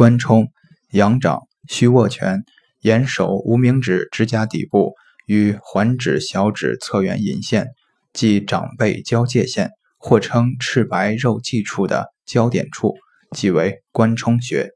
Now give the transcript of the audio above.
关冲，仰掌，虚握拳，沿手无名指指甲底部与环指、小指侧缘引线，即掌背交界线，或称赤白肉际处的交点处，即为关冲穴。